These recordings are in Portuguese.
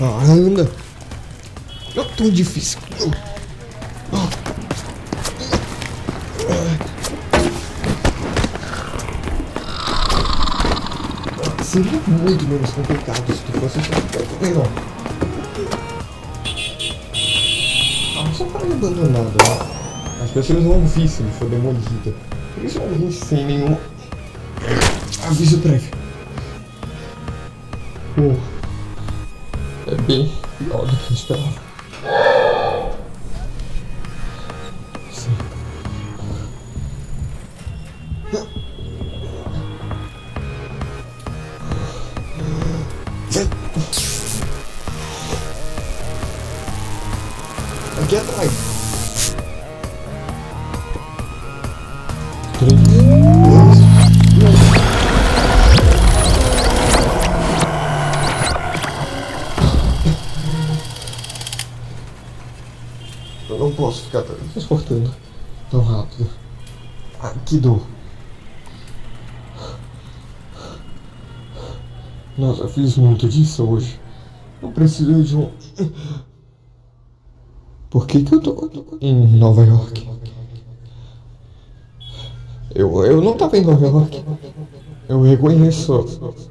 Anda. Não é tão difícil. Seria muito menos complicado se tu fosse melhor. Ah, só para abandonado, né? As pessoas vão ouvir se for demolida. Principalmente sem nenhum aviso prévio. Pô, é bem pior do ficar transportando tão rápido. Ah, que dor. Nossa, eu fiz muito disso hoje. Eu preciso de um. Por que, que eu tô em Nova York? Eu, eu não tava em Nova York. Eu reconheço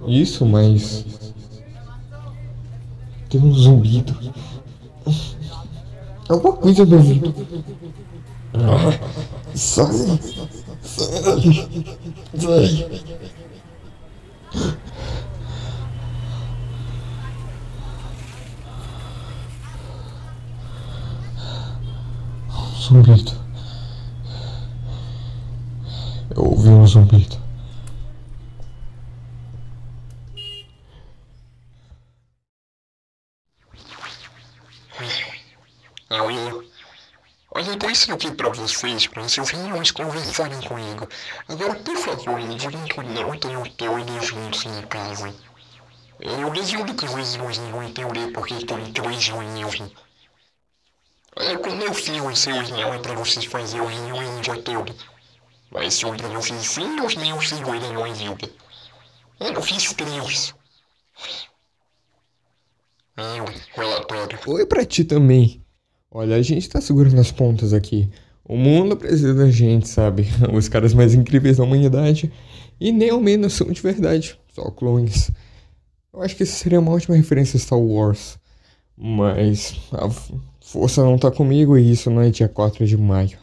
isso, mas. Tem um zumbido. Alguma coisa no ouvido. Sai! Sai! Sai! Zumbido. Eu ouvi um zumbido. Eu aqui pra vocês, pra vocês realmente conversarem comigo. Agora, por favor, digam que não tenho todos juntos em casa. Eu desejo que vocês não entender porque tem três reuniões. Olha, quando eu fiz os seus não é pra vocês fazerem o reunião dia todo. Mas são pra vocês sim os meus segurem a vida. Eu não fiz três. Eu, relatório. Oi pra ti também. Olha, a gente tá segurando as pontas aqui. O mundo precisa da gente, sabe? Os caras mais incríveis da humanidade. E nem ao menos são de verdade. Só clones. Eu acho que isso seria uma ótima referência a Star Wars. Mas a força não tá comigo e isso não é dia 4 de maio.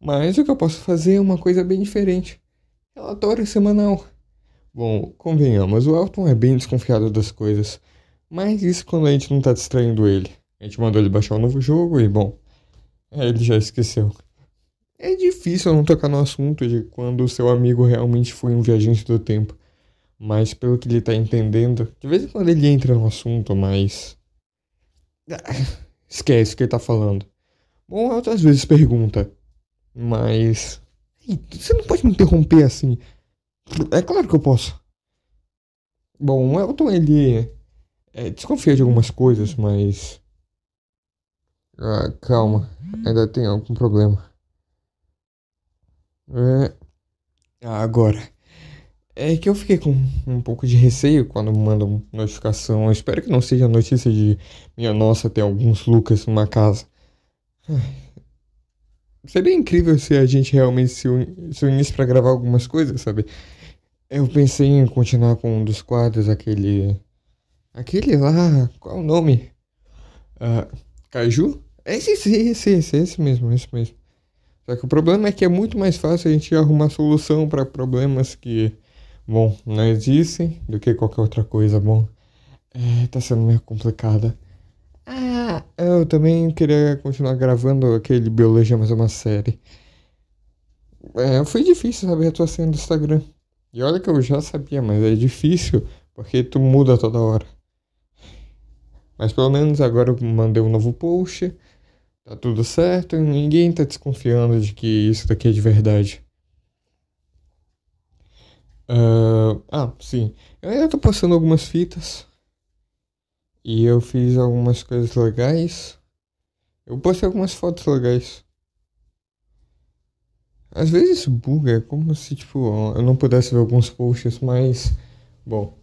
Mas o que eu posso fazer é uma coisa bem diferente. Relatório semanal. Bom, convenhamos, o Elton é bem desconfiado das coisas. Mas isso quando a gente não tá distraindo ele. A gente mandou ele baixar um novo jogo e, bom, ele já esqueceu. É difícil não tocar no assunto de quando o seu amigo realmente foi um viajante do tempo. Mas pelo que ele tá entendendo, de vez em quando ele entra no assunto, mas. Ah, esquece o que ele tá falando. Bom, outras vezes pergunta. Mas. Você não pode me interromper assim. É claro que eu posso. Bom, o Elton, ele. É, desconfia de algumas coisas, mas. Ah, calma. Ainda tem algum problema. É. Ah, agora. É que eu fiquei com um pouco de receio quando mandam notificação. Eu espero que não seja notícia de minha nossa, tem alguns Lucas numa casa. Seria incrível se a gente realmente se, uni- se unisse pra gravar algumas coisas, sabe? Eu pensei em continuar com um dos quadros, aquele. Aquele lá. Qual é o nome? Ah, Caju? Esse, esse, esse, esse, esse mesmo, esse mesmo. Só que o problema é que é muito mais fácil a gente arrumar solução para problemas que, bom, não existem do que qualquer outra coisa, bom. É, tá sendo meio complicada. Ah, eu também queria continuar gravando aquele Biologia Mais Uma Série. É, foi difícil saber a tua senha do Instagram. E olha que eu já sabia, mas é difícil porque tu muda toda hora. Mas pelo menos agora eu mandei um novo post. Tá tudo certo ninguém tá desconfiando de que isso daqui é de verdade. Ah, ah, sim. Eu ainda tô postando algumas fitas. E eu fiz algumas coisas legais. Eu postei algumas fotos legais. Às vezes buga, é como se, tipo, eu não pudesse ver alguns posts, mas. Bom.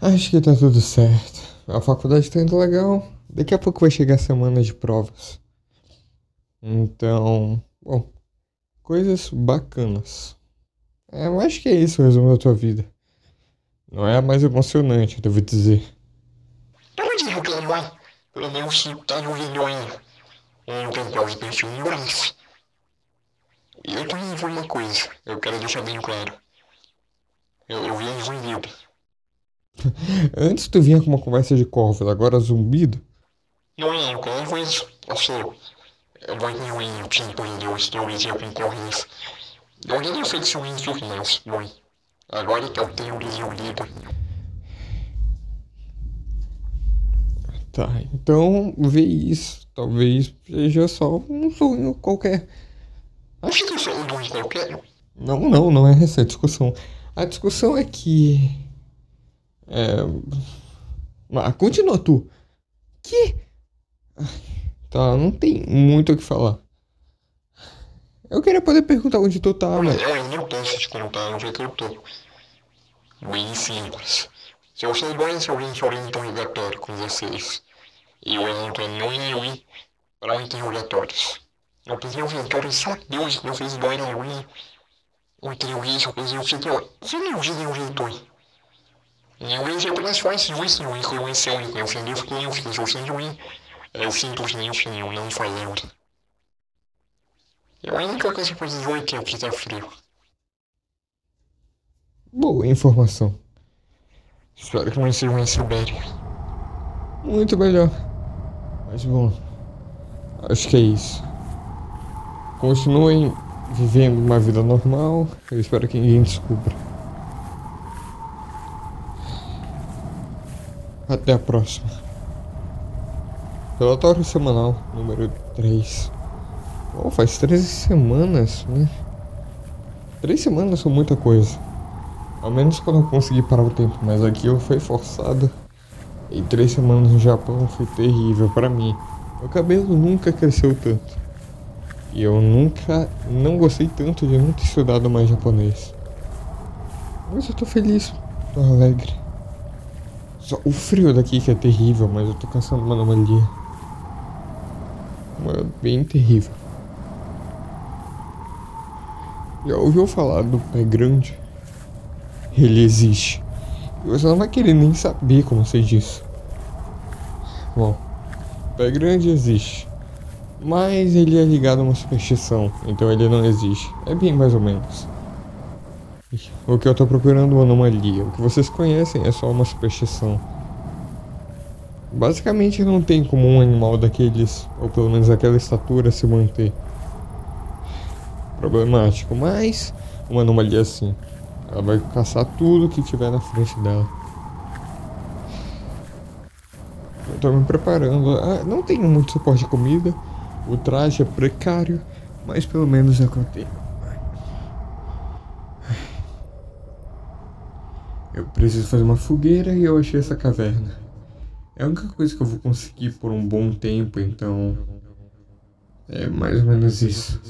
Acho que tá tudo certo. A faculdade tá indo legal. Daqui a pouco vai chegar a semana de provas. Então, bom, coisas bacanas. É, eu acho que é isso o resumo da tua vida. Não é a mais emocionante, devo dizer. Pelo menos tá perdi um braço. E eu também vou uma coisa, eu quero deixar bem claro. Eu, eu vi um zumbido. Antes tu vinha com uma conversa de corvo, agora zumbido? Passou. Eu vou ter um tipo de Deus, dois eu com corvos. Eu nem sei se o infernais, bom. Agora que eu tenho o zumbido. Tá, então vê isso. Talvez seja só um sonho qualquer. Acho que só um sonho qualquer. Não, não, não é essa a discussão. A discussão é que. É. Ah, continua tu. Que? Tá, não tem muito o que falar. Eu queria poder perguntar onde tu tá, mas. Eu não posso te contar onde é que eu tô. Bem simples. Se eu soubesse alguém que alguém interrogatório com vocês, e eu entro no IUI para interrogatórios. Eu pedi um relatório sabioso que eu fiz do IUI. O entrevista, pois eu fico. Você não viu o reitor? E o IUI apenas faz isso, não reconheceu, eu fiz que eu fiz o IUI. Eu simplesmente eu não falando. E a única coisa que eu preciso é que aqui tá frio. Boa informação. Espero que não seja em Sibéria. Muito melhor. Mas bom, acho que é isso. Continuem vivendo uma vida normal. Eu espero que ninguém descubra. Até a próxima. Relatório semanal número 3. Oh, faz 13 semanas, né? Três semanas são muita coisa. Ao menos quando eu consegui parar o tempo, mas aqui eu fui forçado. E três semanas no Japão foi terrível para mim. Meu cabelo nunca cresceu tanto. E eu nunca não gostei tanto de não ter estudado mais japonês. Mas eu tô feliz, tô alegre. Só o frio daqui que é terrível, mas eu tô cansando uma anomalia. Bem terrível. Já ouviu falar do pé grande? ele existe. Você não vai querer nem saber como sei disso. Bom, pé grande existe. Mas ele é ligado a uma superstição, então ele não existe. É bem mais ou menos. O que eu tô procurando é uma anomalia. O que vocês conhecem é só uma superstição. Basicamente não tem como um animal daqueles, ou pelo menos aquela estatura, se manter. Problemático, mas uma anomalia assim. Ela vai caçar tudo que tiver na frente dela. Eu tô me preparando. Ah, não tenho muito suporte de comida. O traje é precário, mas pelo menos é o que eu tenho. Eu preciso fazer uma fogueira e eu achei essa caverna. É a única coisa que eu vou conseguir por um bom tempo, então. É mais ou menos isso.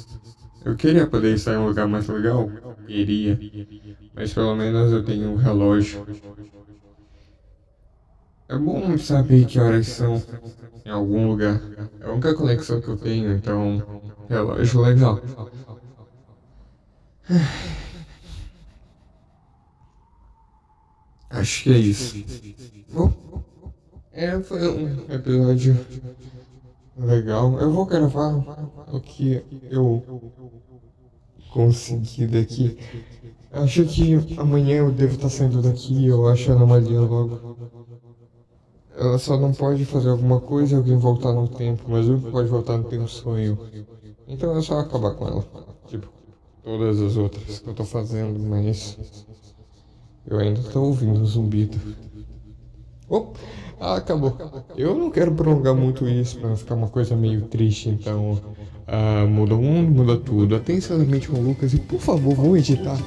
Eu queria poder estar em um lugar mais legal, iria, mas pelo menos eu tenho um relógio. É bom saber que horas são em algum lugar. É a única conexão que eu tenho, então relógio legal. Acho que é isso. Bom, é, foi um episódio legal. Eu vou gravar o que eu consegui daqui. Acho que amanhã eu devo estar saindo daqui, eu acho a anomalia logo. Ela só não pode fazer alguma coisa e alguém voltar no tempo, mas o que pode voltar no tempo sou eu. Então é só acabar com ela. Tipo, todas as outras que eu tô fazendo, mas. Eu ainda tô ouvindo o zumbido. Oh, ah, acabou. Eu não quero prolongar muito isso pra ficar uma coisa meio triste, então. Uh, muda um, muda tudo. Atenciosamente com o Lucas e por favor, vou editar